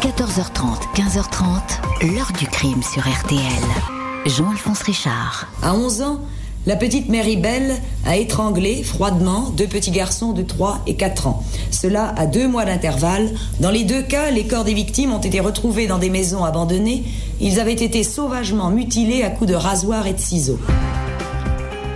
14h30, 15h30, l'heure du crime sur RTL. Jean-Alphonse Richard. À 11 ans, la petite Mary Bell a étranglé froidement deux petits garçons de 3 et 4 ans. Cela à deux mois d'intervalle. Dans les deux cas, les corps des victimes ont été retrouvés dans des maisons abandonnées. Ils avaient été sauvagement mutilés à coups de rasoir et de ciseaux.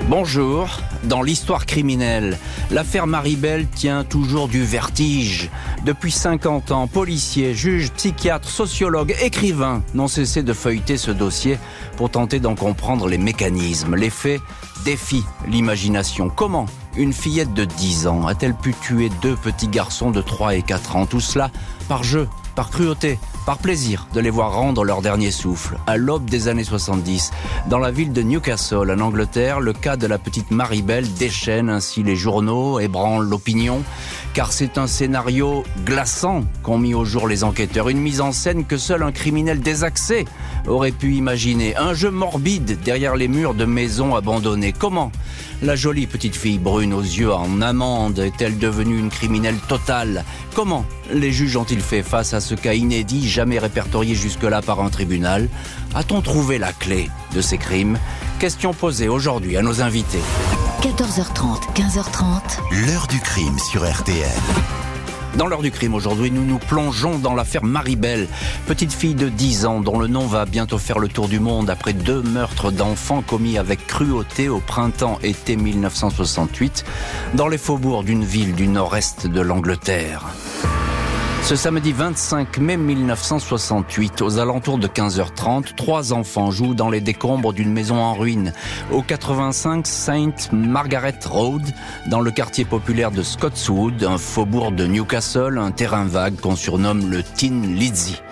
Bonjour. Dans l'histoire criminelle, l'affaire Maribel tient toujours du vertige. Depuis 50 ans, policiers, juges, psychiatres, sociologues, écrivains n'ont cessé de feuilleter ce dossier pour tenter d'en comprendre les mécanismes. Les faits défient l'imagination. Comment une fillette de 10 ans a-t-elle pu tuer deux petits garçons de 3 et 4 ans? Tout cela par jeu, par cruauté, par plaisir de les voir rendre leur dernier souffle. À l'aube des années 70, dans la ville de Newcastle, en Angleterre, le cas de la petite Maribel déchaîne ainsi les journaux, ébranle l'opinion, car c'est un scénario glaçant qu'ont mis au jour les enquêteurs, une mise en scène que seul un criminel désaxé aurait pu imaginer, un jeu morbide derrière les murs de maisons abandonnées. Comment la jolie petite fille brune aux yeux en amande est-elle devenue une criminelle totale? Comment les juges ont-ils fait face à ce cas inédit, jamais répertorié jusque-là par un tribunal? A-t-on trouvé la clé de ces crimes? Question posée aujourd'hui à nos invités. 14h30, 15h30. L'heure du crime sur RTL. Dans l'heure du crime aujourd'hui, nous nous plongeons dans l'affaire Maribel, petite fille de 10 ans dont le nom va bientôt faire le tour du monde après deux meurtres d'enfants commis avec cruauté au printemps-été 1968 dans les faubourgs d'une ville du nord-est de l'Angleterre. Ce samedi 25 mai 1968, aux alentours de 15h30, trois enfants jouent dans les décombres d'une maison en ruine, au 85 Saint Margaret Road, dans le quartier populaire de Scotswood, un faubourg de Newcastle, un terrain vague qu'on surnomme le Tin Lizzy.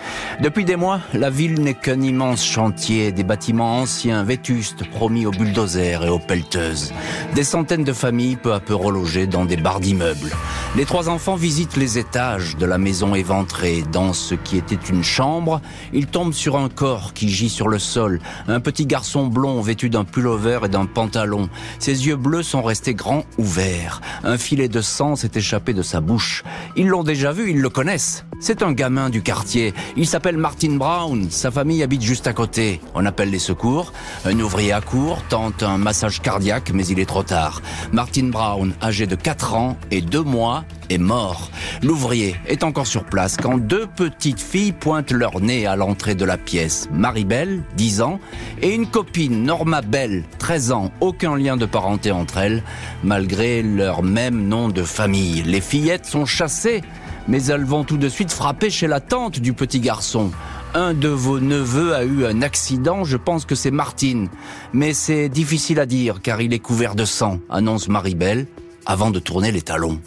Depuis des mois, la ville n'est qu'un immense chantier, des bâtiments anciens, vétustes, promis aux bulldozers et aux pelleteuses. Des centaines de familles peu à peu relogées dans des barres d'immeubles. Les trois enfants visitent les étages de la maison éventrée. Dans ce qui était une chambre, ils tombent sur un corps qui gît sur le sol. Un petit garçon blond vêtu d'un pullover et d'un pantalon. Ses yeux bleus sont restés grands ouverts. Un filet de sang s'est échappé de sa bouche. Ils l'ont déjà vu, ils le connaissent. C'est un gamin du quartier. Il s'appelle Martin Brown. Sa famille habite juste à côté. On appelle les secours. Un ouvrier accourt, tente un massage cardiaque, mais il est trop tard. Martin Brown, âgé de 4 ans et 2 mois, est mort. L'ouvrier est encore sur place quand deux petites filles pointent leur nez à l'entrée de la pièce. Marie-Belle, 10 ans, et une copine, Norma Belle, 13 ans. Aucun lien de parenté entre elles, malgré leur même nom de famille. Les fillettes sont chassées mais elles vont tout de suite frapper chez la tante du petit garçon. Un de vos neveux a eu un accident, je pense que c'est Martine. Mais c'est difficile à dire car il est couvert de sang, annonce Maribel, avant de tourner les talons.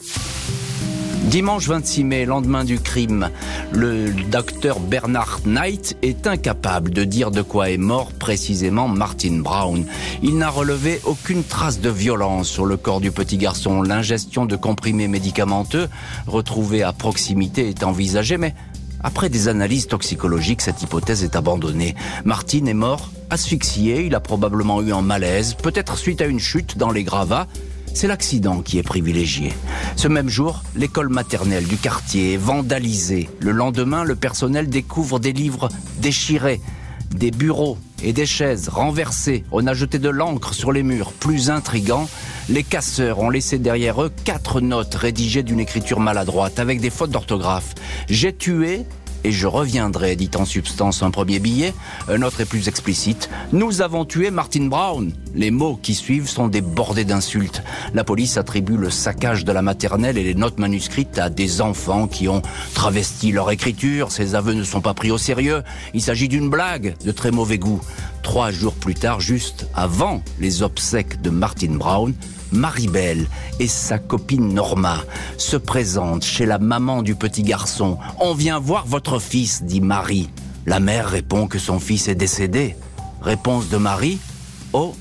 Dimanche 26 mai, lendemain du crime, le docteur Bernard Knight est incapable de dire de quoi est mort précisément Martin Brown. Il n'a relevé aucune trace de violence sur le corps du petit garçon. L'ingestion de comprimés médicamenteux retrouvés à proximité est envisagée, mais après des analyses toxicologiques, cette hypothèse est abandonnée. Martin est mort asphyxié, il a probablement eu un malaise, peut-être suite à une chute dans les gravats, c'est l'accident qui est privilégié. Ce même jour, l'école maternelle du quartier est vandalisée. Le lendemain, le personnel découvre des livres déchirés, des bureaux et des chaises renversées. On a jeté de l'encre sur les murs. Plus intrigant, les casseurs ont laissé derrière eux quatre notes rédigées d'une écriture maladroite avec des fautes d'orthographe. J'ai tué et je reviendrai, dit en substance un premier billet. Un autre est plus explicite. Nous avons tué Martin Brown. Les mots qui suivent sont débordés d'insultes. La police attribue le saccage de la maternelle et les notes manuscrites à des enfants qui ont travesti leur écriture. Ces aveux ne sont pas pris au sérieux. Il s'agit d'une blague de très mauvais goût. Trois jours plus tard, juste avant les obsèques de Martin Brown, Maribel et sa copine Norma se présentent chez la maman du petit garçon. On vient voir votre fils, dit Marie. La mère répond que son fils est décédé. Réponse de Marie Oh,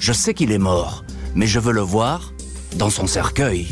je sais qu'il est mort, mais je veux le voir dans son cercueil.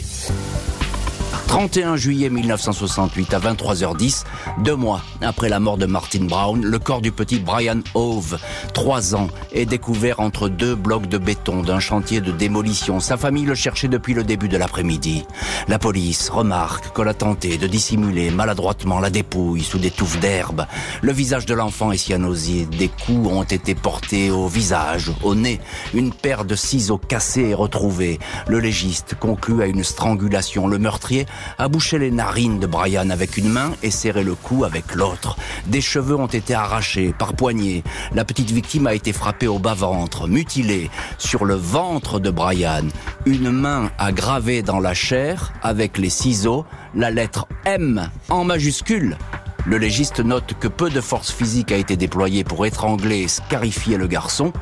31 juillet 1968 à 23h10, deux mois après la mort de Martin Brown, le corps du petit Brian Hove, trois ans, est découvert entre deux blocs de béton d'un chantier de démolition. Sa famille le cherchait depuis le début de l'après-midi. La police remarque qu'on a tenté de dissimuler maladroitement la dépouille sous des touffes d'herbe. Le visage de l'enfant est cyanosé. Des coups ont été portés au visage, au nez. Une paire de ciseaux cassés est retrouvée. Le légiste conclut à une strangulation. Le meurtrier a bouché les narines de Brian avec une main et serré le cou avec l'autre. Des cheveux ont été arrachés par poignée. La petite victime a été frappée au bas-ventre, mutilée. Sur le ventre de Brian, une main a gravé dans la chair, avec les ciseaux, la lettre M en majuscule. Le légiste note que peu de force physique a été déployée pour étrangler et scarifier le garçon.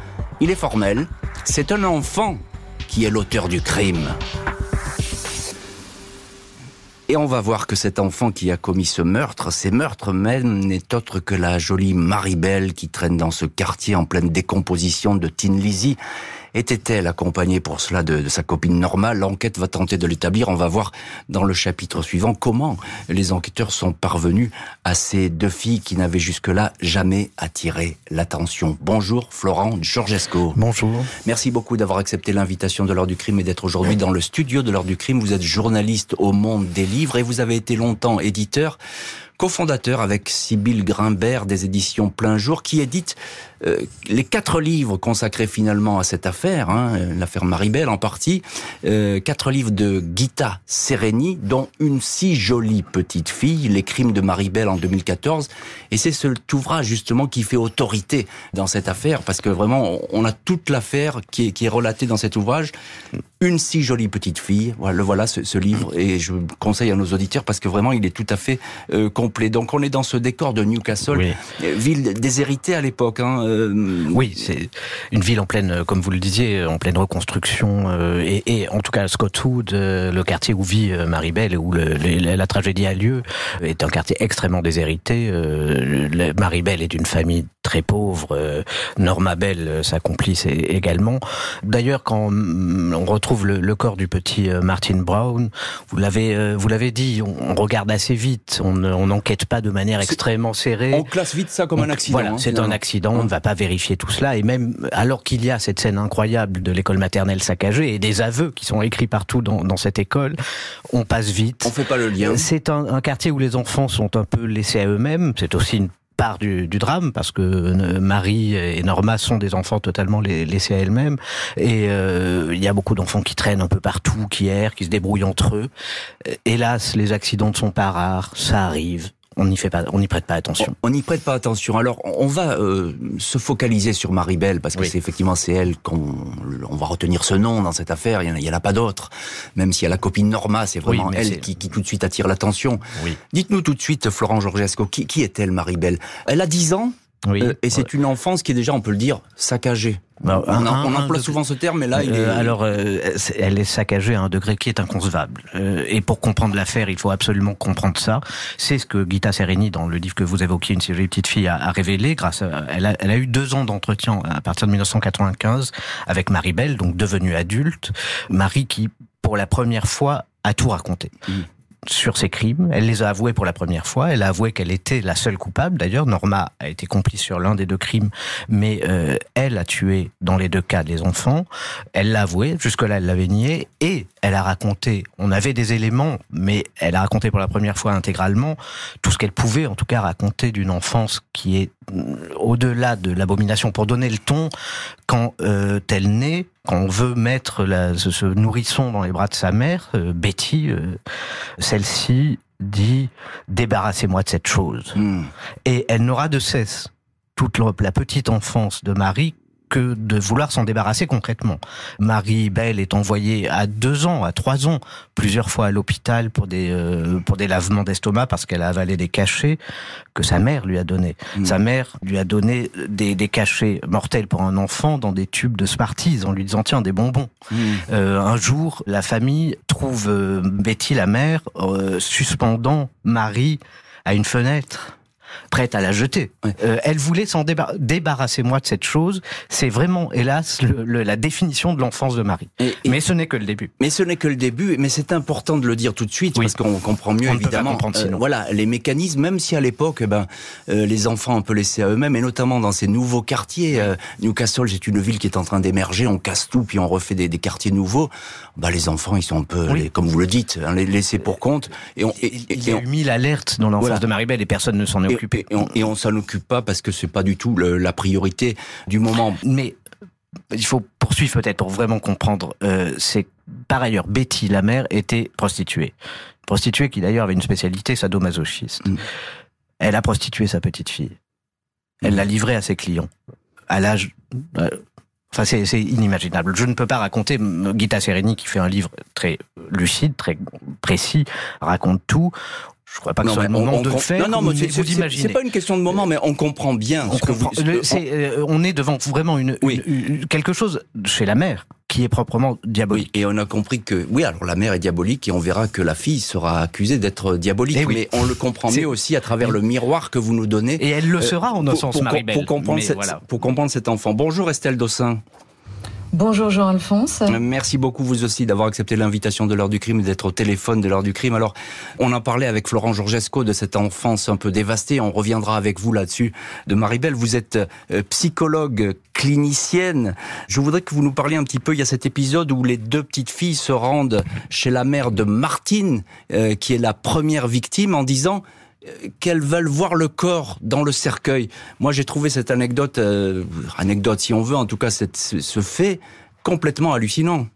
Il est formel, c'est un enfant qui est l'auteur du crime. Et on va voir que cet enfant qui a commis ce meurtre, ces meurtres même, n'est autre que la jolie Maribel qui traîne dans ce quartier en pleine décomposition de Tin Lizzie était-elle accompagnée pour cela de, sa copine normale? L'enquête va tenter de l'établir. On va voir dans le chapitre suivant comment les enquêteurs sont parvenus à ces deux filles qui n'avaient jusque-là jamais attiré l'attention. Bonjour Florent Georgesco. Bonjour. Merci beaucoup d'avoir accepté l'invitation de l'heure du crime et d'être aujourd'hui dans le studio de l'heure du crime. Vous êtes journaliste au Monde des livres et vous avez été longtemps éditeur cofondateur avec Sybille Grimbert des éditions Plein Jour, qui édite euh, les quatre livres consacrés finalement à cette affaire, hein, l'affaire Maribel en partie, euh, quatre livres de Gita Sereni, dont une si jolie petite fille, Les crimes de Maribel en 2014, et c'est cet ouvrage justement qui fait autorité dans cette affaire, parce que vraiment on a toute l'affaire qui est, qui est relatée dans cet ouvrage, une si jolie petite fille, voilà, le voilà ce, ce livre, et je conseille à nos auditeurs parce que vraiment il est tout à fait euh, complet. Donc on est dans ce décor de Newcastle, ville déshéritée à l'époque. Hein, euh, oui, c'est une ville en pleine, comme vous le disiez, en pleine reconstruction. Euh, et, et, en tout cas, Scottwood, euh, le quartier où vit Maribel et où le, la tragédie a lieu, est un quartier extrêmement déshérité. Maribel est d'une famille très pauvre. Norma Bell, sa complice, également. D'ailleurs, quand on retrouve le, le, corps du petit Martin Brown, vous l'avez, vous l'avez dit, on, regarde assez vite. On n'enquête pas de manière extrêmement serrée. On classe vite ça comme un accident. Voilà, hein, c'est un accident. On va pas vérifier tout cela. Et même alors qu'il y a cette scène incroyable de l'école maternelle saccagée et des aveux qui sont écrits partout dans, dans cette école, on passe vite. On fait pas le lien. C'est un, un quartier où les enfants sont un peu laissés à eux-mêmes. C'est aussi une part du, du, drame parce que euh, Marie et Norma sont des enfants totalement laissés à elles-mêmes et euh, il y a beaucoup d'enfants qui traînent un peu partout, qui errent, qui se débrouillent entre eux. Hélas, les accidents ne sont pas rares, ça arrive on n'y fait pas, on n'y prête pas attention. On n'y prête pas attention. Alors, on va euh, se focaliser sur Marie-Belle parce que c'est effectivement c'est elle qu'on on va retenir ce nom dans cette affaire. Il y en a, pas d'autres. Même si y a la copine Norma, c'est vraiment elle qui, qui, tout de suite attire l'attention. Dites-nous tout de suite, Florent Georgesco, qui, qui est-elle, Marie-Belle Elle a 10 ans? Oui. Euh, et c'est une enfance qui est déjà, on peut le dire, saccagée. Bah, on, emploie souvent ce terme, mais là, il euh, est... alors, euh, elle est saccagée à un degré qui est inconcevable. et pour comprendre l'affaire, il faut absolument comprendre ça. C'est ce que Gita Sereni, dans le livre que vous évoquiez, une série de petites filles, a, a révélé. Grâce, à, elle, a, elle a eu deux ans d'entretien à partir de 1995 avec Marie Belle, donc devenue adulte. Marie qui, pour la première fois, a tout raconté. Mmh sur ses crimes. Elle les a avoués pour la première fois. Elle a avoué qu'elle était la seule coupable. D'ailleurs, Norma a été complice sur l'un des deux crimes, mais euh, elle a tué dans les deux cas des enfants. Elle l'a avoué. Jusque-là, elle l'avait nié. Et elle a raconté. On avait des éléments, mais elle a raconté pour la première fois intégralement tout ce qu'elle pouvait, en tout cas, raconter d'une enfance qui est au-delà de l'abomination. Pour donner le ton, quand euh, elle naît, quand on veut mettre la, ce, nourrisson dans les bras de sa mère, euh, Betty, euh, celle-ci dit débarrassez-moi de cette chose. Hmm. Et elle n'aura de cesse toute la petite enfance de Marie que de vouloir s'en débarrasser concrètement. Marie Belle est envoyée à deux ans, à trois ans, plusieurs fois à l'hôpital pour des euh, pour des lavements d'estomac parce qu'elle a avalé des cachets que sa mère lui a donné. Mmh. Sa mère lui a donné des, des cachets mortels pour un enfant dans des tubes de Smarties en lui disant tiens des bonbons. Mmh. Euh, un jour, la famille trouve euh, Betty la mère suspendant Marie à une fenêtre prête à la jeter. Euh, elle voulait s'en débarrasser moi de cette chose. C'est vraiment, hélas, la définition de l'enfance de Marie. mais ce n'est que le début. Mais ce n'est que le début. Mais c'est important de le dire tout de suite parce qu'on comprend mieux évidemment. Euh, voilà, les mécanismes. Même si à l'époque, eh ben, euh, les enfants un peu laissés à eux-mêmes, et notamment dans ces nouveaux quartiers. Newcastle, c'est une ville qui est en train d'émerger. On casse tout, puis on refait des, quartiers nouveaux. Bah, les enfants, ils sont un peu, comme vous le dites, hein, les laissés pour compte. Et, on, il y a eu mille alertes dans l'enfance de Maribel et personne ne s'en est occupé et on, s'en occupe pas parce que c'est pas du tout la priorité du moment. Mais il faut poursuivre peut-être pour vraiment comprendre. Euh, c'est par ailleurs Betty, la mère, était prostituée. Prostituée qui d'ailleurs avait une spécialité sadomasochiste. Mm. Elle a prostitué sa petite fille. Elle l'a livrée à ses clients à l'âge. Euh, enfin, c'est inimaginable. Je ne peux pas raconter. Gita Sereni, qui fait un livre très lucide, très précis, raconte tout. Je crois pas que ce soit un moment de faire. Non, non, mais c'est pas une question de moment, mais on comprend bien. On, ce que vous, est, euh, on est devant vraiment une, quelque chose chez la mère qui est proprement diabolique. Oui, et on a compris que, oui, alors la mère est diabolique et on verra que la fille sera accusée d'être diabolique. Eh mais on le comprend mieux aussi à travers le miroir que vous nous donnez. Et elle le sera en un sens. Pour comprendre, pour comprendre cet enfant. Bonjour Estelle Dossin. Bonjour Jean-Alphonse. Euh, merci beaucoup vous aussi d'avoir accepté l'invitation de l'heure du crime et d'être au téléphone de l'heure du crime. Alors, on en parlait avec Florent Georgesco de cette enfance un peu dévastée. On reviendra avec vous là-dessus. De Maribel, vous êtes euh, psychologue clinicienne. Je voudrais que vous nous parliez un petit peu. Il y a cet épisode où les deux petites filles se rendent chez la mère de Martine, euh, qui est la première victime, en disant qu'elles veulent voir le corps dans le cercueil. Moi, j'ai trouvé cette anecdote, euh, anecdote si on veut, en tout cas, cette, ce fait complètement hallucinant.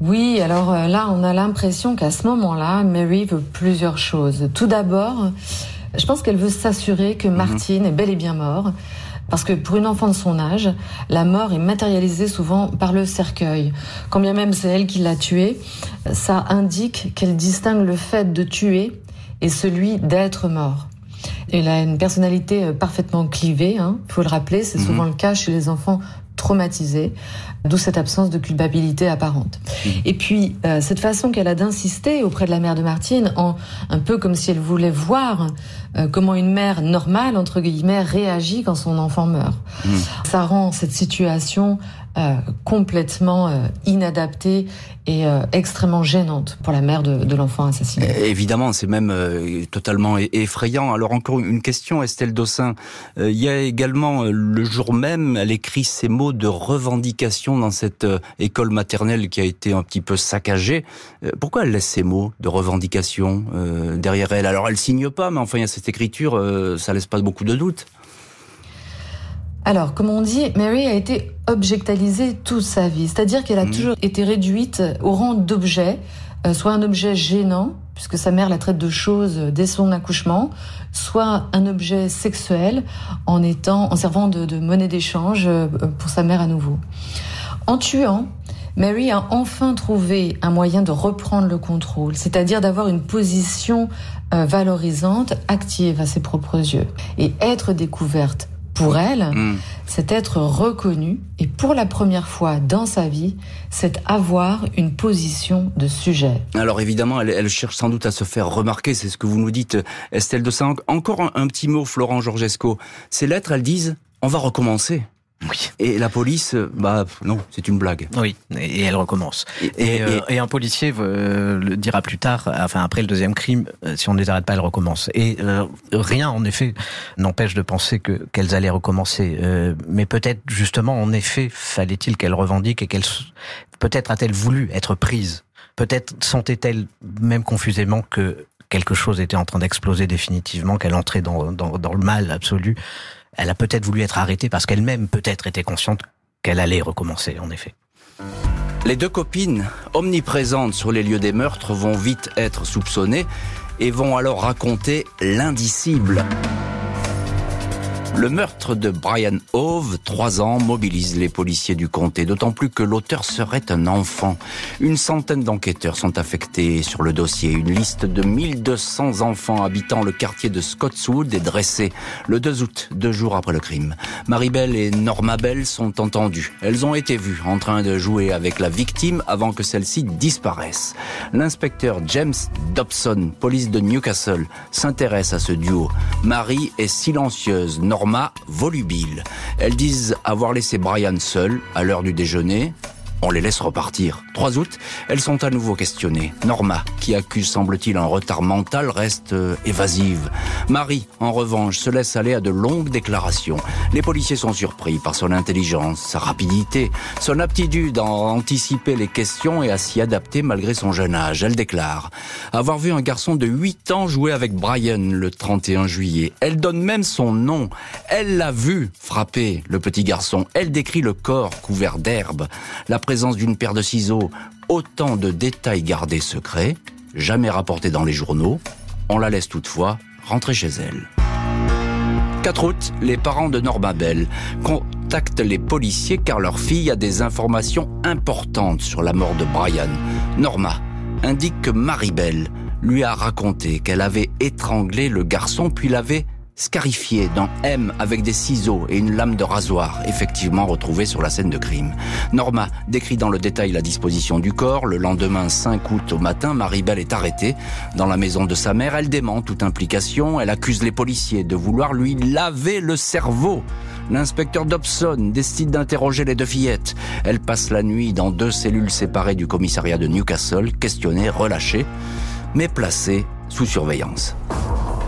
Oui, alors euh, là, on a l'impression qu'à ce moment-là, Mary veut plusieurs choses. Tout d'abord, je pense qu'elle veut s'assurer que mhm. Martine est bel et bien mort. Parce que pour une enfant de son âge, la mort est matérialisée souvent par le cercueil. Quand bien même c'est elle qui l'a tué, ça indique qu'elle distingue le fait de tuer et celui d'être mort. Il a une personnalité euh, parfaitement clivée, il hein, faut le rappeler, c'est souvent mhm. le cas chez les enfants traumatisés, d'où cette absence de culpabilité apparente. Mhm. Et puis, euh, cette façon qu'elle a d'insister auprès de la mère de Martine, en, un peu comme si elle voulait voir euh, comment une mère normale, entre guillemets, réagit quand son enfant meurt. Mhm. Ça rend cette situation euh, complètement euh, inadaptée et euh, extrêmement gênante pour la mère de, de l'enfant assassiné. Évidemment, c'est même totalement effrayant. Alors encore une question, Estelle Dossin. il y a également le jour même, elle écrit ces mots de revendication dans cette école maternelle qui a été un petit peu saccagée. pourquoi elle laisse ces mots de revendication derrière elle? Alors elle signe pas, mais enfin il y a cette écriture, ça laisse pas beaucoup de doutes. Alors, comme on dit, Mary a été objectalisée toute sa vie, c'est-à-dire qu'elle a mhm. toujours été réduite au rang d'objet, euh, soit un objet gênant, puisque sa mère la traite de choses dès son accouchement, soit un objet sexuel en étant, en servant de, monnaie d'échange euh, pour sa mère à nouveau. En tuant, Mary a enfin trouvé un moyen de reprendre le contrôle, c'est-à-dire d'avoir une position euh, valorisante, active à ses propres yeux, et être découverte pour elle, mm. c'est être reconnue et pour la première fois dans sa vie, c'est avoir une position de sujet. Alors évidemment, elle, cherche sans doute à se faire remarquer, c'est ce que vous nous dites, Estelle de Saint. Encore un, un petit mot, Florent Georgesco. Ces lettres, elles disent, on va recommencer. Oui. Et la police, bah non, c'est une blague. Oui, et elle recommence. Et, et, euh, un policier euh, le dira plus tard, enfin après le deuxième crime, euh, si on ne les arrête pas, elle recommence. Et rien, en effet, n'empêche de penser que qu'elles allaient recommencer. mais peut-être justement, en effet, fallait-il qu'elle revendique et qu'elle, peut-être a-t-elle voulu être prise? Peut-être sentait-elle même confusément que quelque chose était en train d'exploser définitivement, qu'elle entrait dans, dans, dans le mal absolu. Elle a peut-être voulu être arrêtée parce qu'elle-même peut-être était consciente qu'elle allait recommencer, en effet. Les deux copines, omniprésentes sur les lieux des meurtres, vont vite être soupçonnées et vont alors raconter l'indicible. Le meurtre de Brian Hove, trois ans, mobilise les policiers du comté, d'autant plus que l'auteur serait un enfant. Une centaine d'enquêteurs sont affectés sur le dossier. Une liste de 1200 enfants habitant le quartier de Scottswood est dressée le 2 août, deux jours après le crime. Maribel et Norma Bell sont entendues. Elles ont été vues en train de jouer avec la victime avant que celle-ci disparaisse. L'inspecteur James Dobson, police de Newcastle, s'intéresse à ce duo. Marie est silencieuse, volubile. Elles disent avoir laissé Brian seul à l'heure du déjeuner on les laisse repartir. 3 août, elles sont à nouveau questionnées. Norma, qui accuse semble-t-il un retard mental, reste euh, évasive. Marie, en revanche, se laisse aller à de longues déclarations. Les policiers sont surpris par son intelligence, sa rapidité, son aptitude à anticiper les questions et à s'y adapter malgré son jeune âge. Elle déclare avoir vu un garçon de 8 ans jouer avec Brian le 31 juillet. Elle donne même son nom. Elle l'a vu frapper le petit garçon. Elle décrit le corps couvert d'herbe. Présence d'une paire de ciseaux, autant de détails gardés secrets, jamais rapportés dans les journaux. On la laisse toutefois rentrer chez elle. 4 août, les parents de Norma Bell contactent les policiers car leur fille a des informations importantes sur la mort de Brian. Norma indique que Bell lui a raconté qu'elle avait étranglé le garçon puis l'avait scarifié dans M avec des ciseaux et une lame de rasoir, effectivement retrouvée sur la scène de crime. Norma décrit dans le détail la disposition du corps. Le lendemain 5 août au matin, Maribel est arrêtée dans la maison de sa mère. Elle dément toute implication. Elle accuse les policiers de vouloir lui laver le cerveau. L'inspecteur Dobson décide d'interroger les deux fillettes. Elle passe la nuit dans deux cellules séparées du commissariat de Newcastle, questionnée, relâchée, mais placée sous surveillance.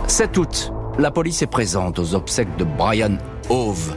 7 août, la police est présente aux obsèques de Brian Hove.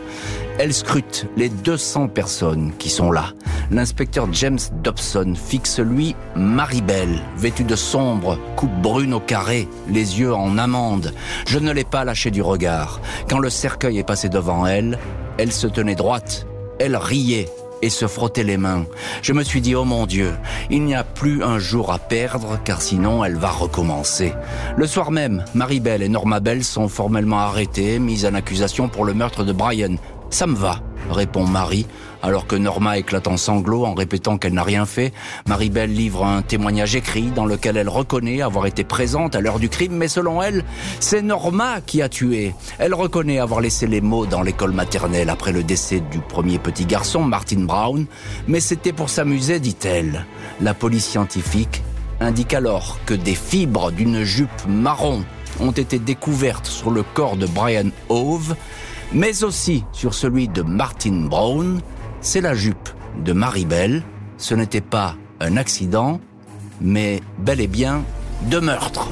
Elle scrute les 200 personnes qui sont là. L'inspecteur James Dobson fixe lui Maribel, vêtue de sombre, coupe brune au carré, les yeux en amande. Je ne l'ai pas lâché du regard. Quand le cercueil est passé devant elle, elle se tenait droite. Elle riait et se frotter les mains. Je me suis dit, oh mon Dieu, il n'y a plus un jour à perdre, car sinon elle va recommencer. Le soir même, Maribel et Norma Bell sont formellement arrêtées, mises en accusation pour le meurtre de Brian. Ça me va, répond Marie, alors que Norma éclate en sanglots en répétant qu'elle n'a rien fait, Marie-Belle livre un témoignage écrit dans lequel elle reconnaît avoir été présente à l'heure du crime, mais selon elle, c'est Norma qui a tué. Elle reconnaît avoir laissé les mots dans l'école maternelle après le décès du premier petit garçon, Martin Brown, mais c'était pour s'amuser, dit-elle. La police scientifique indique alors que des fibres d'une jupe marron ont été découvertes sur le corps de Brian Hove, mais aussi sur celui de Martin Brown, c'est la jupe de Maribel. Ce n'était pas un accident, mais bel et bien deux meurtres.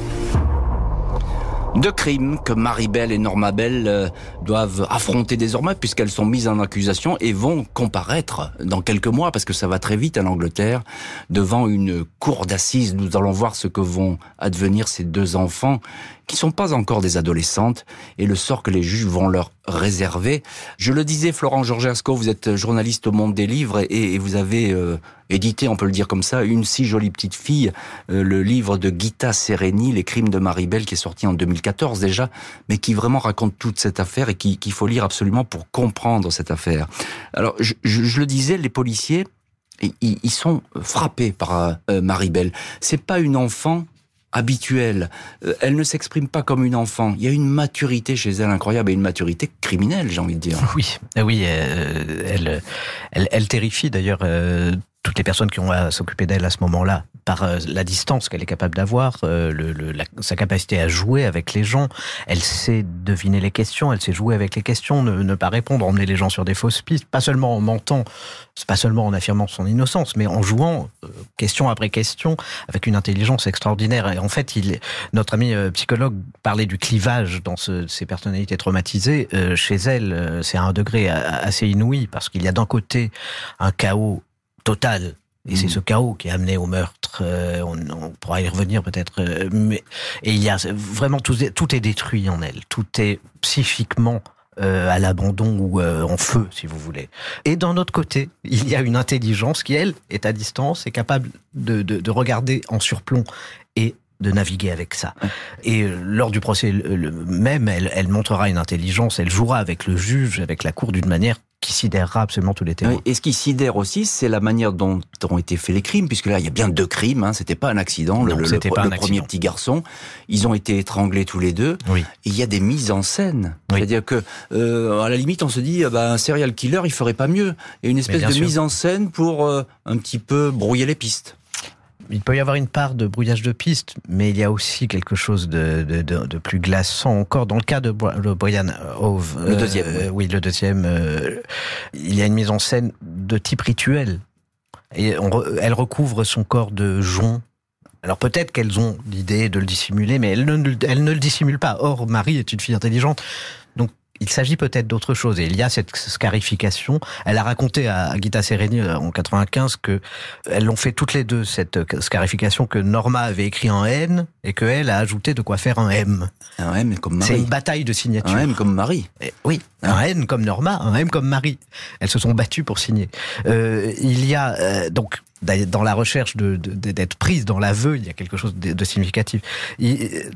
Deux crimes que Maribel et Norma Bell euh, doivent affronter désormais puisqu'elles sont mises en accusation et vont comparaître dans quelques mois parce que ça va très vite en Angleterre devant une cour d'assises. Nous allons voir ce que vont advenir ces deux enfants qui sont pas encore des adolescentes et le sort que les juges vont leur réserver. Je le disais, Florent Georgesco, vous êtes journaliste au Monde des Livres et, vous avez euh, édité, on peut le dire comme ça, une si jolie petite fille, euh, le livre de Gita Sereni, Les crimes de Maribel, qui est sorti en 2014 déjà, mais qui vraiment raconte toute cette affaire et qu'il faut lire absolument pour comprendre cette affaire. Alors, je, je, le disais, les policiers, ils, sont frappés par euh, Maribel. C'est pas une enfant habituelle. Euh, elle ne s'exprime pas comme une enfant. Il y a une maturité chez elle incroyable et une maturité criminelle, j'ai envie de dire. Oui, euh, oui, euh, elle, elle, elle terrifie d'ailleurs toutes les personnes qui ont à s'occuper d'elle à ce moment-là par euh, la distance qu'elle est capable d'avoir, euh, sa capacité à jouer avec les gens. Elle sait deviner les questions, elle sait jouer avec les questions, ne, pas répondre, emmener les gens sur des fausses pistes, pas seulement en mentant, pas seulement en affirmant son innocence, mais en jouant euh, question après question avec une intelligence extraordinaire. Et en fait, notre ami psychologue parlait du clivage dans ce, ces personnalités traumatisées. chez elle, c'est à un degré assez inouï parce qu'il y a d'un côté un chaos total. Et c'est mm. ce chaos qui a amené au meurtre. Euh, on, pourra y revenir peut-être. Euh, mais et il y a vraiment tout, tout est détruit en elle. Tout est psychiquement euh, à l'abandon ou en feu, si vous voulez. Et d'un autre côté, il y a une intelligence qui, elle, est à distance, est capable de, de, de regarder en surplomb et de naviguer avec ça. Et lors du procès même, elle, elle montrera une intelligence, elle jouera avec le juge, avec la cour d'une manière qui sidérera absolument tous les témoins. et ce qui sidère aussi, c'est la manière dont ont été faits les crimes, puisque là, il y a bien deux crimes. Hein, c'était pas un accident. Non, le, pas le premier petit garçon, ils ont été étranglés tous les deux. Oui. Et il y a des mises en scène. C'est-à-dire que, euh, à la limite, on se dit, ah bah, un serial killer, il ferait pas mieux. Et une espèce de mise en scène pour euh, un petit peu brouiller les pistes il peut y avoir une part de brouillage de piste, mais il y a aussi quelque chose de, de, de, plus glaçant encore. Dans le cas de Brian Hove, le deuxième, euh, oui. le deuxième, euh, il y a une mise en scène de type rituel. Et elle recouvre son corps de jonc. Alors peut-être qu'elles ont l'idée de le dissimuler, mais elles ne, elles ne le dissimulent pas. Or, Marie est une fille intelligente, donc il s'agit peut-être d'autre chose. Et il y a cette scarification. Elle a raconté à Gita Sereni euh, en 95 que elles l'ont fait toutes les deux cette scarification que Norma avait écrit en N et que elle a ajouté de quoi faire un M. Un M comme Marie. C'est une bataille de signature. Un M comme Marie. oui, un N comme Norma, un M comme Marie. Elles se sont battues pour signer. Euh, il y a euh, donc dans la recherche de, d'être prise dans l'aveu, il y a quelque chose de, significatif.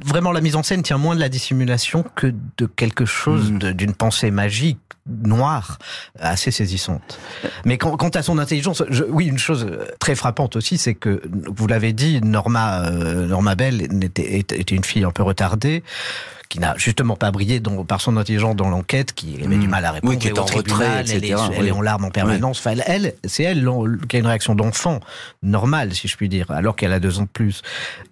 vraiment, la mise en scène tient moins de la dissimulation que de quelque chose mm. d'une pensée magique noire, assez saisissante. Mais quant, à son intelligence, oui, une chose très frappante aussi, c'est que vous l'avez dit, Norma, euh, Norma Bell était, était une fille un peu retardée qui n'a justement pas brillé par son intelligence dans l'enquête, qui avait du hmm. mal à répondre. Oui, qui est en retrait, Elle, est, elle est, en larmes en permanence. Enfin, elle, c'est elle qui a une réaction d'enfant normale, si je puis dire, alors qu'elle a deux ans de plus.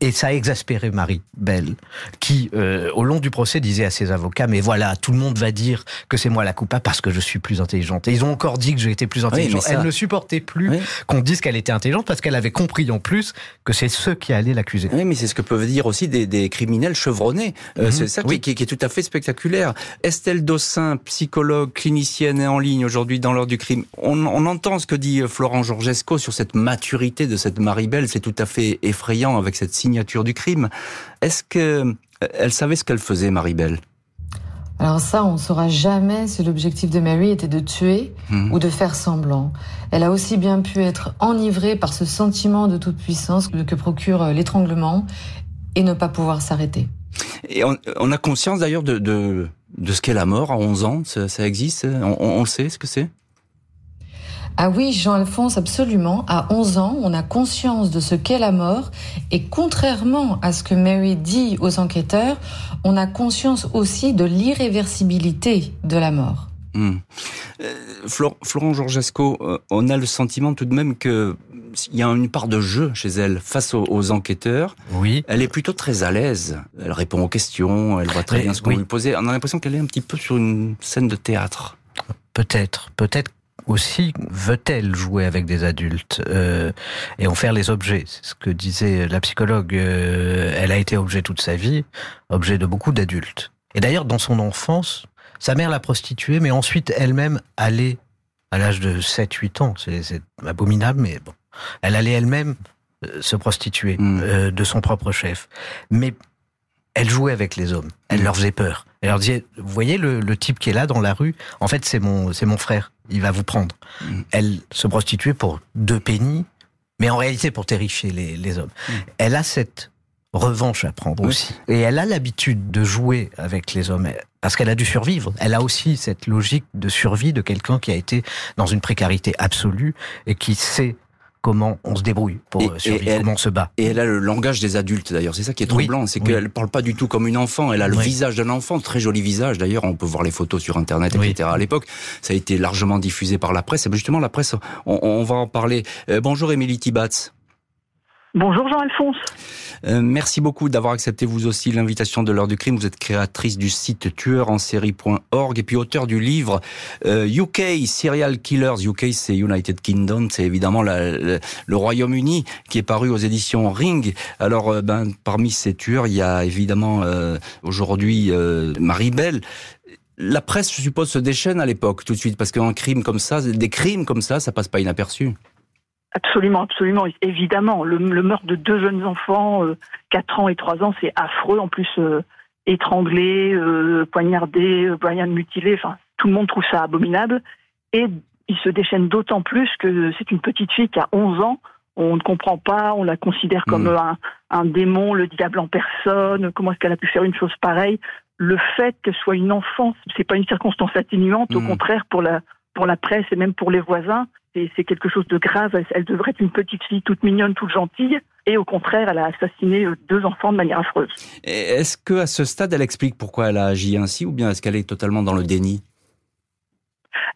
Et ça a exaspéré Marie Belle, qui, euh, au long du procès, disait à ses avocats, mais voilà, tout le monde va dire que c'est moi la coupable parce que je suis plus intelligente. Et ils ont encore dit que été plus intelligente. elle ne supportait plus qu'on dise qu'elle était intelligente parce qu'elle avait compris en plus que c'est ceux qui allaient l'accuser. Oui, mais c'est ce que peuvent dire aussi des, des criminels chevronnés. Euh, mhm. C'est ça oui. qui, est tout à fait spectaculaire. Estelle Dossin, psychologue, clinicienne et en ligne aujourd'hui dans l'heure du crime. On, entend ce que dit euh, Florent Georgesco sur cette maturité de cette Marie-Belle. C'est tout à fait effrayant avec cette signature du crime. Est-ce que euh, elle savait ce qu'elle faisait, Marie-Belle alors ça, on ne saura jamais si l'objectif de Mary était de tuer mhm. ou de faire semblant. Elle a aussi bien pu être enivrée par ce sentiment de toute puissance que procure l'étranglement et ne pas pouvoir s'arrêter. Et on, a conscience d'ailleurs de, de, de, ce qu'est la mort à 11 ans, ça, ça existe? On, on, sait, ce que c'est? Ah oui, Jean-Alphonse, absolument. À 11 ans, on a conscience de ce qu'est la mort et contrairement à ce que Mary dit aux enquêteurs, on a conscience aussi de l'irréversibilité de la mort. Hmm. Euh, Florent Georgesco, euh, on a le sentiment tout de même que il y a une part de jeu chez elle face aux, enquêteurs. Oui. Elle est plutôt très à l'aise. Elle répond aux questions, elle voit très bien ce qu'on lui posait. On a l'impression qu'elle est un petit peu sur une scène de théâtre. Peut-être, peut-être aussi veut-elle jouer avec des adultes euh, et en faire les objets C'est ce que disait la psychologue. Euh, elle a été objet toute sa vie, objet de beaucoup d'adultes. Et d'ailleurs, dans son enfance, sa mère l'a prostituée, mais ensuite elle-même allait à l'âge de 7-8 ans. C'est abominable, mais bon. Elle allait elle-même euh, se prostituer mm. euh, de son propre chef. Mais elle jouait avec les hommes. Elle mm. leur faisait peur. Elle leur disait, vous voyez le, type qui est là dans la rue, en fait c'est mon, c'est mon frère, il va vous prendre. Mm. Elle se prostituait pour deux pennies, mais en réalité pour terrifier les, les hommes. Elle a cette revanche à prendre aussi. Et elle a l'habitude de jouer avec les hommes parce qu'elle a dû survivre. Elle a aussi cette logique de survie de quelqu'un qui a été dans une précarité absolue et qui sait comment on se débrouille pour survivre, comment on se bat. Et elle a le langage des adultes d'ailleurs, c'est ça qui est troublant, c'est qu'elle ne parle pas du tout comme une enfant, elle a le visage d'un enfant, très joli visage d'ailleurs, on peut voir les photos sur internet, etc. À l'époque, ça a été largement diffusé par la presse, et justement la presse, on, va en parler. Euh, bonjour Émilie Tibatz. Bonjour Jean-Alphonse. Euh, merci beaucoup d'avoir accepté vous aussi l'invitation de l'heure du crime. Vous êtes créatrice du site tueurensérie.org et puis auteur du livre UK euh, Serial Killers. UK c'est United Kingdom, c'est évidemment le Royaume-Uni qui est paru aux éditions Ring. Alors euh, ben parmi ces tueurs, il y a évidemment aujourd'hui Marie Belle la presse, je suppose, se déchaîne à l'époque tout de suite parce qu'un crime comme ça, des crimes comme ça, ça passe pas inaperçu. Absolument, absolument, évidemment. Le, meurtre de deux jeunes enfants, euh, 4 ans et 3 ans, c'est affreux. En plus, euh, étranglé, euh, poignardé, euh, Brian mutilé, enfin, tout le monde trouve ça abominable. Et il se déchaîne d'autant plus que c'est une petite fille qui a 11 ans. on ne comprend pas, on la considère comme Mm. un, un démon, le diable en personne. Comment est-ce qu'elle a pu faire une chose pareille? Le fait qu'elle soit une enfant, c'est pas une circonstance atténuante. Au Mm. contraire, pour la pour la presse et même pour les voisins, c'est quelque chose de grave. Elle, elle devrait être une petite fille toute mignonne, toute gentille. Et au contraire, elle a assassiné euh, deux enfants de manière affreuse. Est-ce que à ce stade, elle explique pourquoi elle a agi ainsi, ou bien est-ce qu'elle est totalement dans le déni?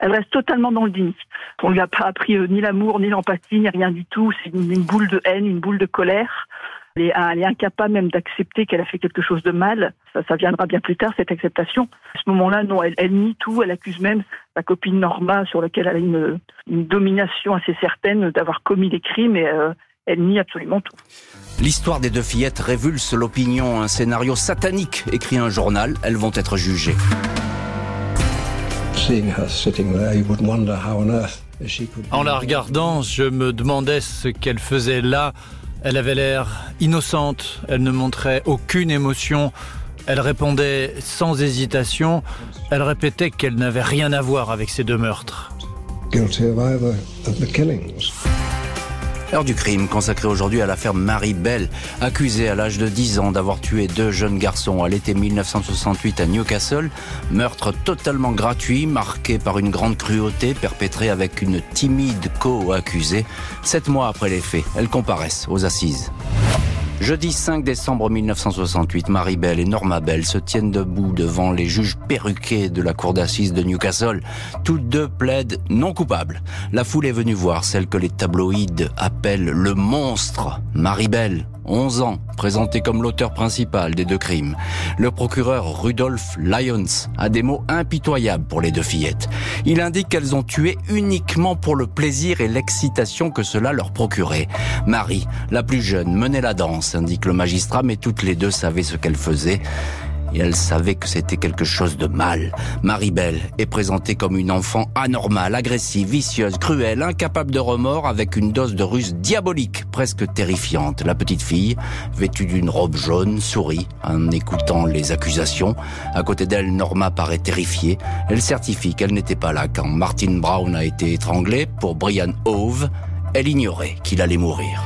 Elle reste totalement dans le déni. On lui a pas appris euh, ni l'amour, ni l'empathie, ni rien du tout. C'est une boule de haine, une boule de colère. Elle est, elle est incapable même d'accepter qu'elle a fait quelque chose de mal. Ça, ça viendra bien plus tard, cette acceptation. À ce moment-là, non, elle, elle nie tout. Elle accuse même sa copine Norma, sur laquelle elle a une, une domination assez certaine d'avoir commis des crimes, et euh, elle nie absolument tout. L'histoire des deux fillettes révulse l'opinion. Un scénario satanique écrit un journal. Elles vont être jugées. Seeing her sitting there, you would wonder how on earth she could. En la regardant, je me demandais ce qu'elle faisait là. Elle avait l'air innocente, elle ne montrait aucune émotion, elle répondait sans hésitation, elle répétait qu'elle n'avait rien à voir avec ces deux meurtres. guilty of the killings. L'heure du crime consacrée aujourd'hui à l'affaire Marie Bell, accusée à l'âge de 10 ans d'avoir tué deux jeunes garçons à l'été 1968 à Newcastle. Meurtre totalement gratuit, marqué par une grande cruauté, perpétrée avec une timide co-accusée. Sept mois après les faits, elles comparaissent aux assises. Jeudi 5 décembre 1968, Marie Bell et Norma Bell se tiennent debout devant les juges perruqués de la cour d'assises de Newcastle. Toutes deux plaident non coupables. La foule est venue voir celle que les tabloïds appellent le monstre. Marie Bell, 11 ans, présentée comme l'auteur principal des deux crimes. Le procureur Rudolph Lyons a des mots impitoyables pour les deux fillettes. Il indique qu'elles ont tué uniquement pour le plaisir et l'excitation que cela leur procurait. Marie, la plus jeune, menait la danse, indique le magistrat, mais toutes les deux savaient ce qu'elles faisaient. Et elle savait que c'était quelque chose de mal. Marie-Belle est présentée comme une enfant anormale, agressive, vicieuse, cruelle, incapable de remords, avec une dose de ruse diabolique, presque terrifiante. La petite fille, vêtue d'une robe jaune, sourit en écoutant les accusations. À côté d'elle, Norma paraît terrifiée. Elle certifie qu'elle n'était pas là quand Martin Brown a été étranglé. Pour Brian Hove, elle ignorait qu'il allait mourir.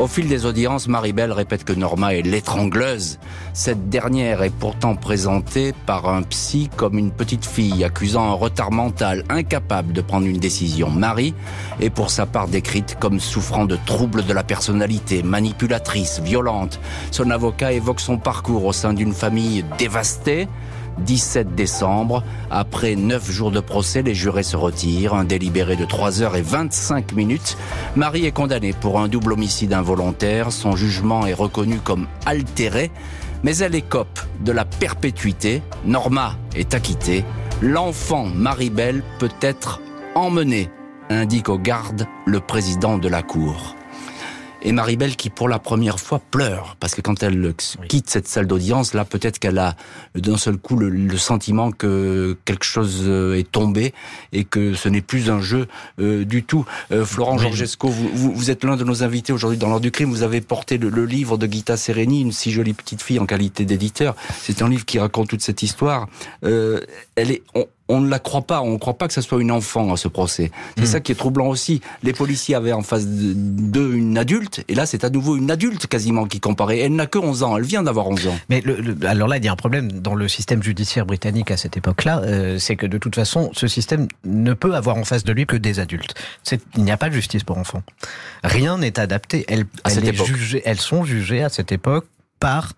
Au fil des audiences, Maribel répète que Norma est l'étrangleuse. Cette dernière est pourtant présentée par un psy comme une petite fille accusant un retard mental, incapable de prendre une décision. Marie est pour sa part décrite comme souffrant de troubles de la personnalité, manipulatrice, violente. Son avocat évoque son parcours au sein d'une famille dévastée. 17 décembre, après 9 jours de procès, les jurés se retirent, un délibéré de 3 heures et 25 minutes. Marie est condamnée pour un double homicide involontaire, son jugement est reconnu comme altéré, mais elle écope de la perpétuité. Norma est acquittée, l'enfant Marie-Belle peut être emmené, indique aux gardes le président de la cour et Maribel qui pour la première fois pleure parce que quand elle quitte cette salle d'audience là peut-être qu'elle a d'un seul coup le, le, sentiment que quelque chose euh, est tombé et que ce n'est plus un jeu euh, du tout. Euh, Florent oui. Georgesco, vous, vous, vous, êtes l'un de nos invités aujourd'hui dans l'heure du crime. Vous avez porté le, le, livre de Gita Sereni, une si jolie petite fille en qualité d'éditeur. C'est un livre qui raconte toute cette histoire. Euh, elle est on, on ne la croit pas, on ne croit pas que ce soit une enfant à ce procès. C'est mmh. ça qui est troublant aussi. Les policiers avaient en face d'eux une adulte, et là c'est à nouveau une adulte quasiment qui comparait. Elle n'a que 11 ans, elle vient d'avoir 11 ans. Mais le, le, alors là, il y a un problème dans le système judiciaire britannique à cette époque-là, euh, c'est que de toute façon, ce système ne peut avoir en face de lui que des adultes. Il n'y a pas de justice pour enfants. Rien n'est adapté. Jugée, elles sont jugées à cette époque par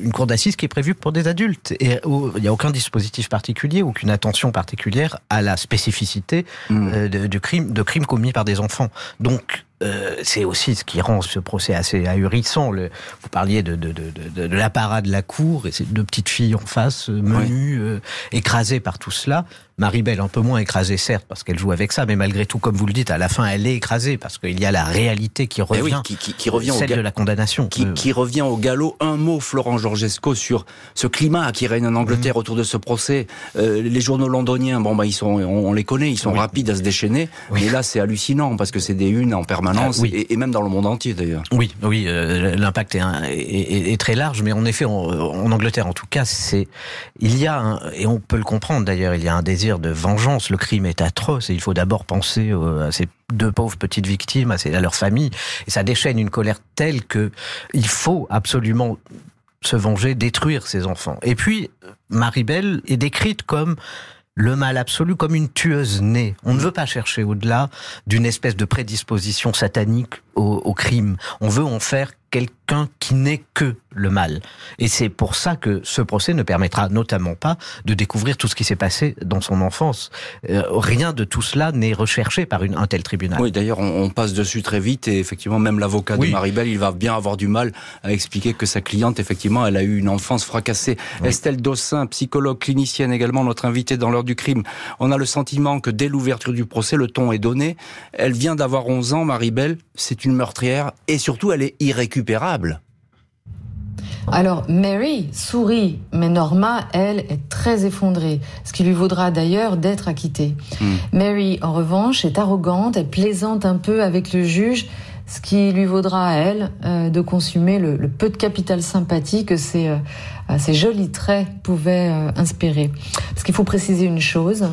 une cour d'assises qui est prévue pour des adultes. Et il n'y a aucun dispositif particulier, aucune attention particulière à la spécificité mmh. euh, de, de crimes de crimes commis par des enfants. Donc, euh, c'est aussi ce qui rend ce procès assez ahurissant. Le, vous parliez de, de, de, de, de l'apparat de la cour et ces deux petites filles en face, menues, oui. euh, écrasées par tout cela. Maribel un peu moins écrasée certes parce qu'elle joue avec ça, mais malgré tout, comme vous le dites, à la fin elle est écrasée parce qu'il y a la réalité qui revient, oui, qui, qui, qui, revient celle au de la condamnation, qui, euh... qui, revient au galop. Un mot, Florent Georgesco, sur ce climat qui règne en Angleterre mmh. autour de ce procès. Euh, les journaux londoniens, bon bah ils sont, on, on les connaît, ils sont oui. rapides à se déchaîner, oui. mais là c'est hallucinant parce que c'est des unes en permanence Ah, et, et même dans le monde entier d'ailleurs. Oui, oui, euh, l'impact est, un- est- est- est très large, mais en effet, en, en Angleterre, en tout cas, c'est il y a un, et on peut le comprendre d'ailleurs, il y a un désir de vengeance. Le crime est atroce et il faut d'abord penser euh, à ces deux pauvres petites victimes, à, leur famille, et ça déchaîne une colère telle que il faut absolument se venger, détruire ces enfants. Et puis, Maribel est décrite comme le mal absolu, comme une tueuse née. On ne veut pas chercher au-delà d'une espèce de prédisposition satanique au, au crime. On veut en faire quelqu'un qui n'est que le mal. Et c'est pour ça que ce procès ne permettra notamment pas de découvrir tout ce qui s'est passé dans son enfance. Euh, rien de tout cela n'est recherché par une, un tel tribunal. Oui, d'ailleurs, on, on passe dessus très vite et effectivement, même l'avocat Oui. de Maribel, il va bien avoir du mal à expliquer que sa cliente, effectivement, elle a eu une enfance fracassée. Estelle Dossin, psychologue clinicienne également, notre invitée dans l'heure du crime. On a le sentiment que dès l'ouverture du procès, le ton est donné. Elle vient d'avoir 11 ans, Maribel, c'est une meurtrière et surtout, elle est irrécupérable. Alors, Mary sourit, mais Norma, elle, est très effondrée, ce qui lui vaudra d'ailleurs d'être acquittée. Hmm. Mary, en revanche, est arrogante et plaisante un peu avec le juge, ce qui lui vaudra à elle euh, de consumer le, le peu de capital sympathie que ces, euh, ces jolis traits pouvaient euh, inspirer. Parce qu'il faut préciser une chose,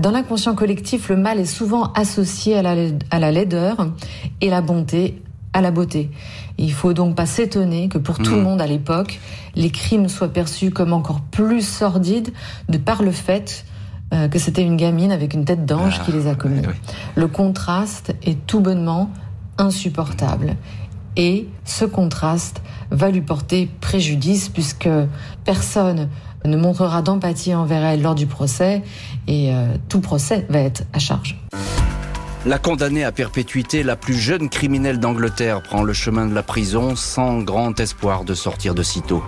dans l'inconscient collectif, le mal est souvent associé à la, à la laideur et la bonté à la beauté. Il faut donc pas s'étonner que pour tout le monde à l'époque, les crimes soient perçus comme encore plus sordides de par le fait euh, que c'était une gamine avec une tête d'ange Ah, qui les a commis. oui. Le contraste est tout bonnement insupportable. Et ce contraste va lui porter préjudice puisque personne ne montrera d'empathie envers elle lors du procès et euh, tout procès va être à charge. La condamnée à perpétuité, la plus jeune criminelle d'Angleterre, prend le chemin de la prison sans grand espoir de sortir de sitôt.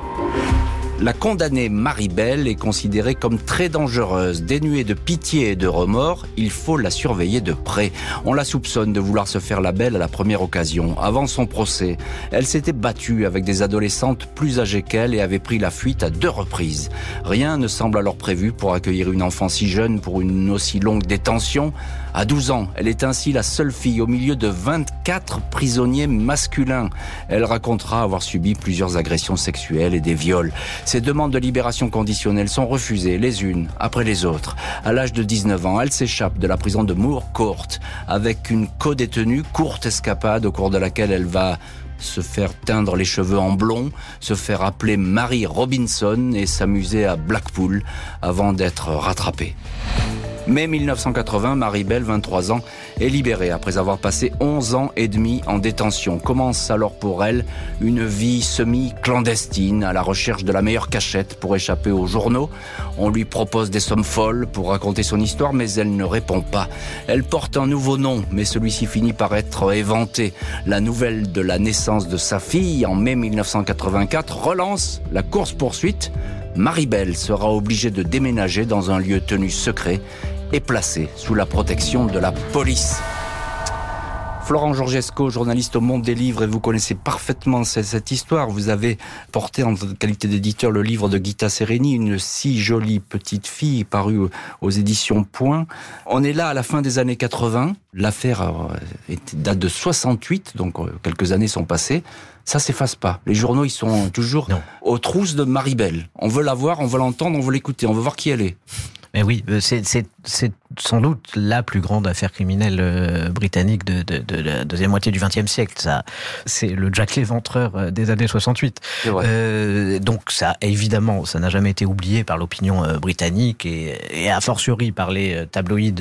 La condamnée Maribel est considérée comme très dangereuse, dénuée de pitié et de remords. Il faut la surveiller de près. On la soupçonne de vouloir se faire la belle à la première occasion. Avant son procès, elle s'était battue avec des adolescentes plus âgées qu'elle et avait pris la fuite à deux reprises. Rien ne semble alors prévu pour accueillir une enfant si jeune pour une aussi longue détention. À 12 ans, elle est ainsi la seule fille au milieu de 24 prisonniers masculins. Elle racontera avoir subi plusieurs agressions sexuelles et des viols. Ses demandes de libération conditionnelle sont refusées les unes après les autres. À l'âge de 19 ans, elle s'échappe de la prison de Moore Court avec une co-détenue, courte escapade au cours de laquelle elle va se faire teindre les cheveux en blond, se faire appeler Mary Robinson et s'amuser à Blackpool avant d'être rattrapée. Mai 1980, Marie-Belle, 23 ans, est libérée après avoir passé 11 ans et demi en détention. Commence alors pour elle une vie semi-clandestine à la recherche de la meilleure cachette pour échapper aux journaux. On lui propose des sommes folles pour raconter son histoire, mais elle ne répond pas. Elle porte un nouveau nom, mais celui-ci finit par être éventé. La nouvelle de la naissance de sa fille en mai 1984 relance la course-poursuite. Marie-Belle sera obligée de déménager dans un lieu tenu secret et placée sous la protection de la police. Florent Georgesco, journaliste au Monde des Livres, et vous connaissez parfaitement cette, histoire. Vous avez porté en qualité d'éditeur le livre de Gita Sereni, une si jolie petite fille parue aux, éditions Point. On est là à la fin des années 80. L'affaire euh, est- date de 68, donc euh, quelques années sont passées. Ça s'efface pas. Les journaux, ils sont toujours Non. aux trousses de Maribel. On veut la voir, on veut l'entendre, on veut l'écouter, on veut voir qui elle est. Mais oui, euh, c'est sans doute la plus grande affaire criminelle euh, britannique de, de, de la deuxième moitié du XXe siècle. Ça, c'est le Jack l'Éventreur euh, des années 68. C'est vrai. Euh, donc ça, évidemment, ça n'a jamais été oublié par l'opinion britannique et, et a fortiori par les tabloïds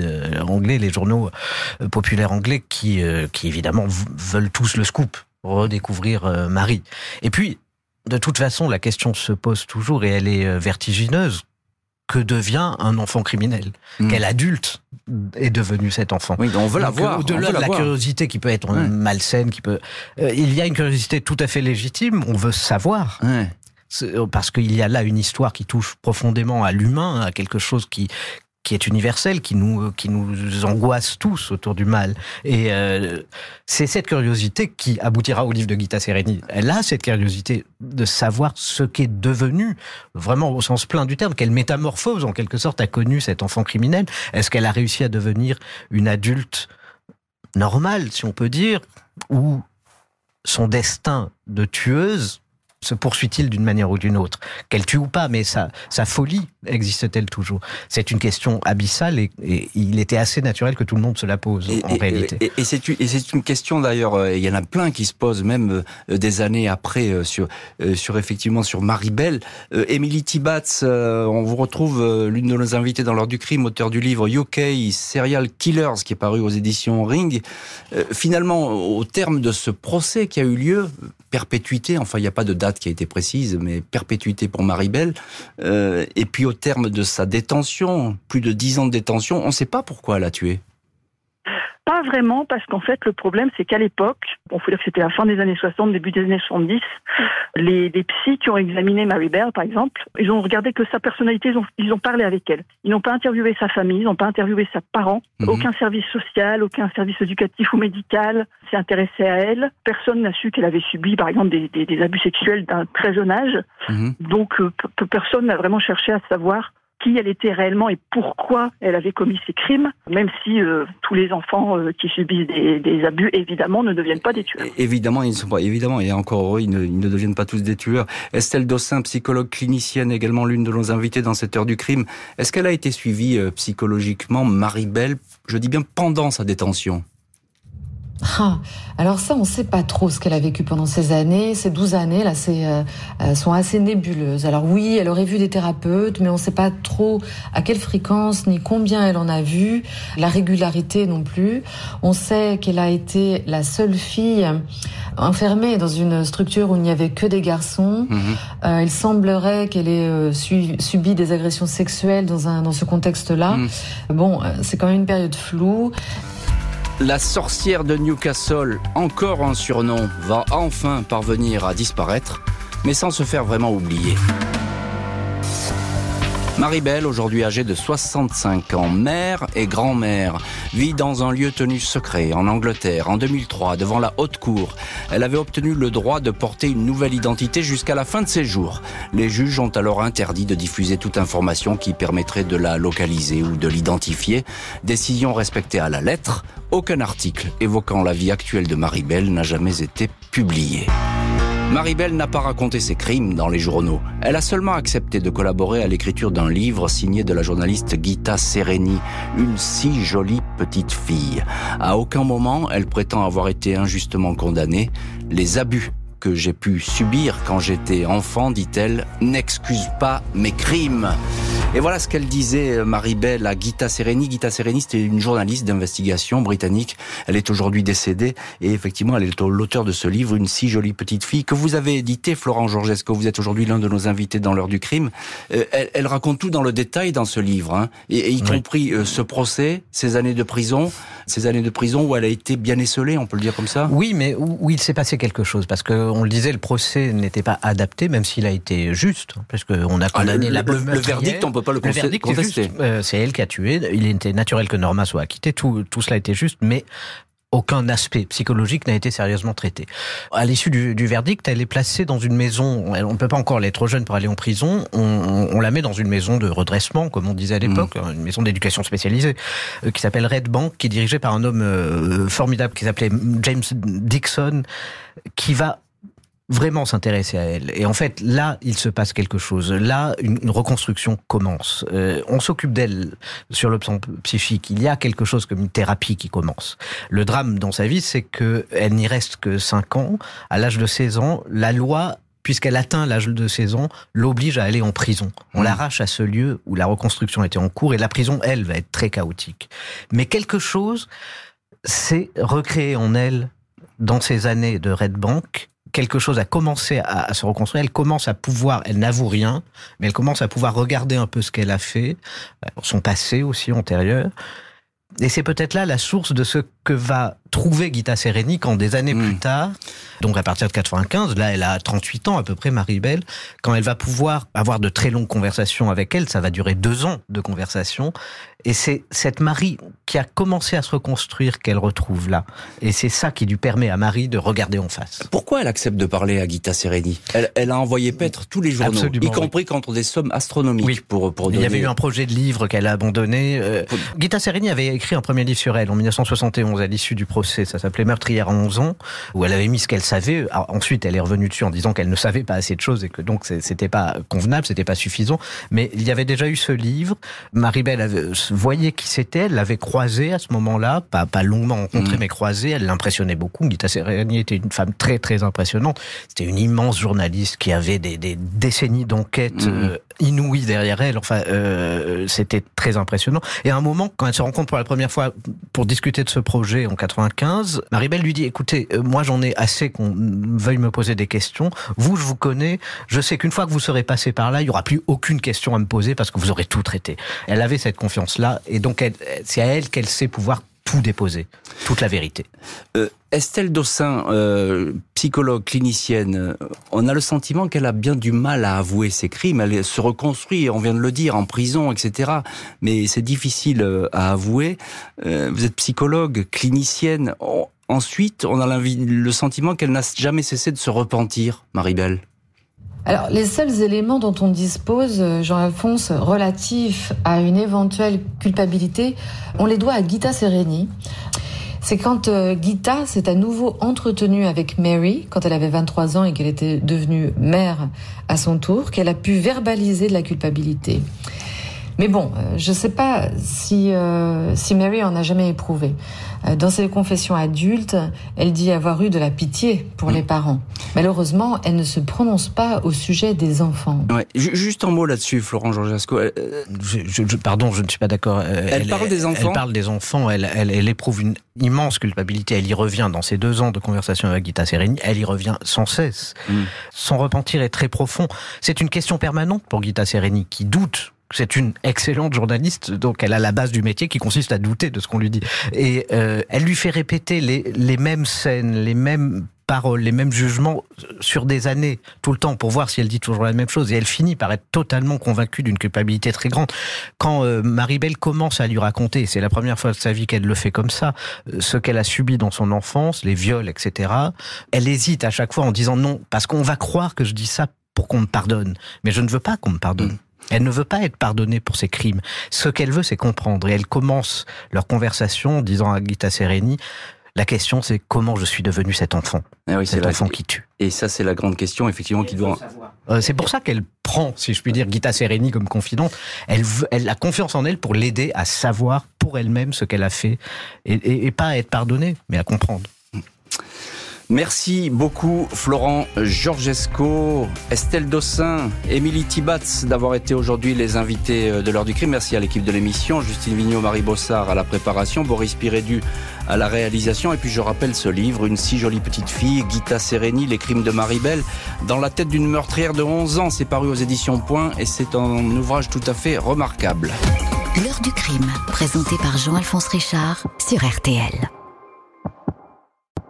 anglais, les journaux populaires anglais qui, qui évidemment veulent tous le scoop, redécouvrir Marie. Et puis, de toute façon, la question se pose toujours et elle est vertigineuse. Que devient un enfant criminel Mm. Quel adulte est devenu cet enfant Oui, on veut la voir. Au-delà de la voir. curiosité qui peut être Ouais. malsaine, qui peut, euh, il y a une curiosité tout à fait légitime. On veut savoir Ouais. Euh, parce qu'il y a là une histoire qui touche profondément à l'humain, à quelque chose qui qui est universel, qui nous euh, qui nous angoisse tous autour du mal. Et euh, c'est cette curiosité qui aboutira au livre de Gita Sereni. Elle a cette curiosité de savoir ce qu'est devenu, vraiment au sens plein du terme, quelle métamorphose en quelque sorte a connu cet enfant criminel. Est-ce qu'elle a réussi à devenir une adulte normale, si on peut dire, ou son destin de tueuse se poursuit-il d'une manière ou d'une autre? Qu'elle tue ou pas, mais sa, sa folie existe-t-elle toujours? C'est une question abyssale et, il était assez naturel que tout le monde se la pose en réalité. Et, c'est une question d'ailleurs, euh, il y en a plein qui se posent même euh, des années après euh, sur, sur effectivement sur Maribel. Émilie Tibatz, on vous retrouve l'une de nos invitées dans l'heure du crime, auteur du livre UK Serial Killers qui est paru aux éditions Ring. Finalement, au terme de ce procès qui a eu lieu, perpétuité, enfin il n'y a pas de date qui a été précise, mais perpétuité pour Maribel. Euh, et puis au terme de sa détention, plus de dix ans de détention, on ne sait pas pourquoi elle a tué. Pas vraiment, parce qu'en fait, le problème, c'est qu'à l'époque, bon, faut dire que c'était la fin des années 60, début des années 70, les, les psys qui ont examiné Mary Bell, par exemple, ils ont regardé que sa personnalité, ils ont, ils ont parlé avec elle. Ils n'ont pas interviewé sa famille, ils n'ont pas interviewé ses parents, mhm. aucun service social, aucun service éducatif ou médical s'est intéressé à elle. Personne n'a su qu'elle avait subi, par exemple, des, des, des abus sexuels d'un très jeune âge. Mhm. Donc, euh, personne n'a vraiment cherché à savoir qui elle était réellement et pourquoi elle avait commis ces crimes, même si euh, tous les enfants euh, qui subissent des, abus, évidemment, ne deviennent pas des tueurs. Évidemment, ils ne sont pas, évidemment, et encore heureux, ils ne, deviennent pas tous des tueurs. Estelle Dossin, psychologue clinicienne, également l'une de nos invitées dans cette heure du crime. Est-ce qu'elle a été suivie euh, psychologiquement, Marie-Belle, je dis bien pendant sa détention? Ah, alors ça, on ne sait pas trop ce qu'elle a vécu pendant ces années. Ces 12 années, là, c'est, euh, euh, sont assez nébuleuses. Alors oui, elle aurait vu des thérapeutes, mais on ne sait pas trop à quelle fréquence ni combien elle en a vu, la régularité non plus. On sait qu'elle a été la seule fille enfermée dans une structure où il n'y avait que des garçons. Mhm. Euh, il semblerait qu'elle ait subi des agressions sexuelles dans, un, dans ce contexte-là. Mhm. Bon, c'est quand même une période floue. La sorcière de Newcastle, encore un surnom, va enfin parvenir à disparaître, mais sans se faire vraiment oublier. Marie-Belle, aujourd'hui âgée de 65 ans, mère et grand-mère, vit dans un lieu tenu secret en Angleterre en 2003 devant la haute cour. Elle avait obtenu le droit de porter une nouvelle identité jusqu'à la fin de ses jours. Les juges ont alors interdit de diffuser toute information qui permettrait de la localiser ou de l'identifier. Décision respectée à la lettre. Aucun article évoquant la vie actuelle de Marie-Belle n'a jamais été publié. Maribel n'a pas raconté ses crimes dans les journaux. Elle a seulement accepté de collaborer à l'écriture d'un livre signé de la journaliste Gita Sereni, une si jolie petite fille. À aucun moment, elle prétend avoir été injustement condamnée. Les abus que j'ai pu subir quand j'étais enfant, dit-elle, n'excuse pas mes crimes. Et voilà ce qu'elle disait, euh, Marie-Belle, à Gita Sereni. Gita Sereni, c'était une journaliste d'investigation britannique. Elle est aujourd'hui décédée. Et effectivement, elle est l'auteur de ce livre, Une si jolie petite fille, que vous avez édité, Florent Georgesco. Vous êtes aujourd'hui l'un de nos invités dans l'heure du crime? Euh, elle, raconte tout dans le détail dans ce livre, hein, et, y compris euh, ce procès, ces années de prison, ces années de prison où elle a été bien esselée, on peut le dire comme ça? Oui, mais où, il s'est passé quelque chose, parce que on le disait, le procès n'était pas adapté, même s'il a été juste, parce qu'on a ah, condamné la le, le, verdict, on peut pas le, le contester. Euh, c'est elle qui a tué. Il était naturel que Norma soit acquittée. Tout, tout cela était juste, mais aucun aspect psychologique n'a été sérieusement traité. À l'issue du, du, verdict, elle est placée dans une maison. On ne peut pas encore, elle est trop jeune pour aller en prison. On, on, la met dans une maison de redressement, comme on disait à l'époque, mmh. une maison d'éducation spécialisée, euh, qui s'appelle Red Bank, qui est dirigée par un homme euh, formidable qui s'appelait James Dixon, qui va vraiment s'intéresser à elle. Et en fait, là, il se passe quelque chose. Là, une, reconstruction commence. Euh, on s'occupe d'elle sur le plan psychique. Il y a quelque chose comme une thérapie qui commence. Le drame dans sa vie, c'est que elle n'y reste que 5 ans. À l'âge de 16 ans, la loi puisqu'elle atteint l'âge de 16 ans, l'oblige à aller en prison. On mmh. l'arrache à ce lieu où la reconstruction était en cours et la prison, elle, va être très chaotique. Mais quelque chose s'est recréé en elle dans ces années de Red Bank quelque chose a commencé à, se reconstruire. Elle commence à pouvoir, elle n'avoue rien, mais elle commence à pouvoir regarder un peu ce qu'elle a fait, euh, son passé aussi antérieur. Et c'est peut-être là la source de ce que va trouver Gita Sereni quand des années hmm. plus tard, donc à partir de 95, là elle a 38 ans à peu près, Marie-Belle, quand elle va pouvoir avoir de très longues conversations avec elle, ça va durer deux ans de conversation, et c'est cette Marie qui a commencé à se reconstruire qu'elle retrouve là. Et c'est ça qui lui permet à Marie de regarder en face. Pourquoi elle accepte de parler à Gita Sereni? Elle, a envoyé paître tous les journaux, y compris contre des sommes astronomiques oui. pour, Il y avait eu un projet de livre qu'elle a abandonné. Euh, Gita Sereni avait écrit un premier livre sur elle en 1971 2011, à l'issue du procès, ça s'appelait Meurtrière à 11 ans, où elle avait mis ce qu'elle savait. ensuite, elle est revenue dessus en disant qu'elle ne savait pas assez de choses et que donc c'était pas convenable, c'était pas suffisant. Mais il y avait déjà eu ce livre. Maribel voyait qui c'était, elle l'avait croisé à ce moment-là, pas, pas longuement rencontré, mm. mais croisé. Elle l'impressionnait beaucoup. Gita Sereni était une femme très très impressionnante. C'était une immense journaliste qui avait des, des décennies d'enquête mm. euh, inouïes derrière elle. Enfin, euh, c'était très impressionnant. Et à un moment, quand elle se rencontre pour la première fois pour discuter de ce projet en 95, Maribel lui dit "Écoutez, euh, moi j'en ai assez qu'on veuille me poser des questions. Vous, je vous connais. Je sais qu'une fois que vous serez passé par là, il y aura plus aucune question à me poser parce que vous aurez tout traité." Elle avait cette confiance-là, et donc c'est à elle qu'elle sait pouvoir tout déposer, toute la vérité. Euh, Estelle Dossin, euh, psychologue, clinicienne, euh, on a le sentiment qu'elle a bien du mal à avouer ses crimes. Elle se reconstruit, on vient de le dire, en prison, etc. Mais c'est difficile à avouer. vous êtes psychologue, clinicienne. ensuite, on a le sentiment qu'elle n'a jamais cessé de se repentir, Maribel. Alors, les seuls éléments dont on dispose, euh, Jean-Alphonse, relatifs à une éventuelle culpabilité, on les doit à Gita Sereni. C'est quand euh, Gita s'est à nouveau entretenue avec Mary, quand elle avait 23 ans et qu'elle était devenue mère à son tour, qu'elle a pu verbaliser de la culpabilité. Mais bon, euh, je ne sais pas si, euh, si Mary en a jamais éprouvé. Euh, dans ses confessions adultes, elle dit avoir eu de la pitié pour mm. les parents. Malheureusement, elle ne se prononce pas au sujet des enfants. Ouais. Juste un mot là-dessus, Florent Georgesco. Je, pardon, je ne suis pas d'accord. Elle, parle des enfants. Elle parle des enfants. Elle, elle, elle, éprouve une immense culpabilité. Elle y revient dans ses deux ans de conversation avec Gita Sereni. Elle y revient sans cesse. Mm. Son repentir est très profond. C'est une question permanente pour Gita Sereni qui doute c'est une excellente journaliste, donc elle a la base du métier qui consiste à douter de ce qu'on lui dit. Et euh, elle lui fait répéter les, les mêmes scènes, les mêmes paroles, les mêmes jugements sur des années, tout le temps, pour voir si elle dit toujours la même chose. Et elle finit par être totalement convaincue d'une culpabilité très grande. Quand euh, Marie-Belle commence à lui raconter, c'est la première fois de sa vie qu'elle le fait comme ça, euh, ce qu'elle a subi dans son enfance, les viols, etc., elle hésite à chaque fois en disant non, parce qu'on va croire que je dis ça pour qu'on me pardonne. Mais je ne veux pas qu'on me pardonne. Elle ne veut pas être pardonnée pour ses crimes. Ce qu'elle veut, c'est comprendre. Et elle commence leur conversation en disant à Gita Sereni, la question, c'est comment je suis devenu cet enfant, ah oui, cet enfant qui tue. Et ça, c'est la grande question, effectivement, qui doit. Euh, c'est pour ça qu'elle prend, si je puis dire, Gita Sereni comme confidente. Elle, elle a confiance en elle pour l'aider à savoir pour elle-même ce qu'elle a fait et, et pas à être pardonnée, mais à comprendre. Merci beaucoup Florent Georgesco, Estelle Dossin, Émilie Tibatz d'avoir été aujourd'hui les invités euh, de l'heure du crime. Merci à l'équipe de l'émission, Justine Vignot, Marie Bossard à la préparation, Boris Pirédu à la réalisation. Et puis je rappelle ce livre, Une si jolie petite fille, Gita Sereni, Les crimes de Maribel, dans la tête d'une meurtrière de 11 ans. C'est paru aux éditions Point et c'est un ouvrage tout à fait remarquable. L'heure du crime, présenté par Jean-Alphonse Richard sur RTL.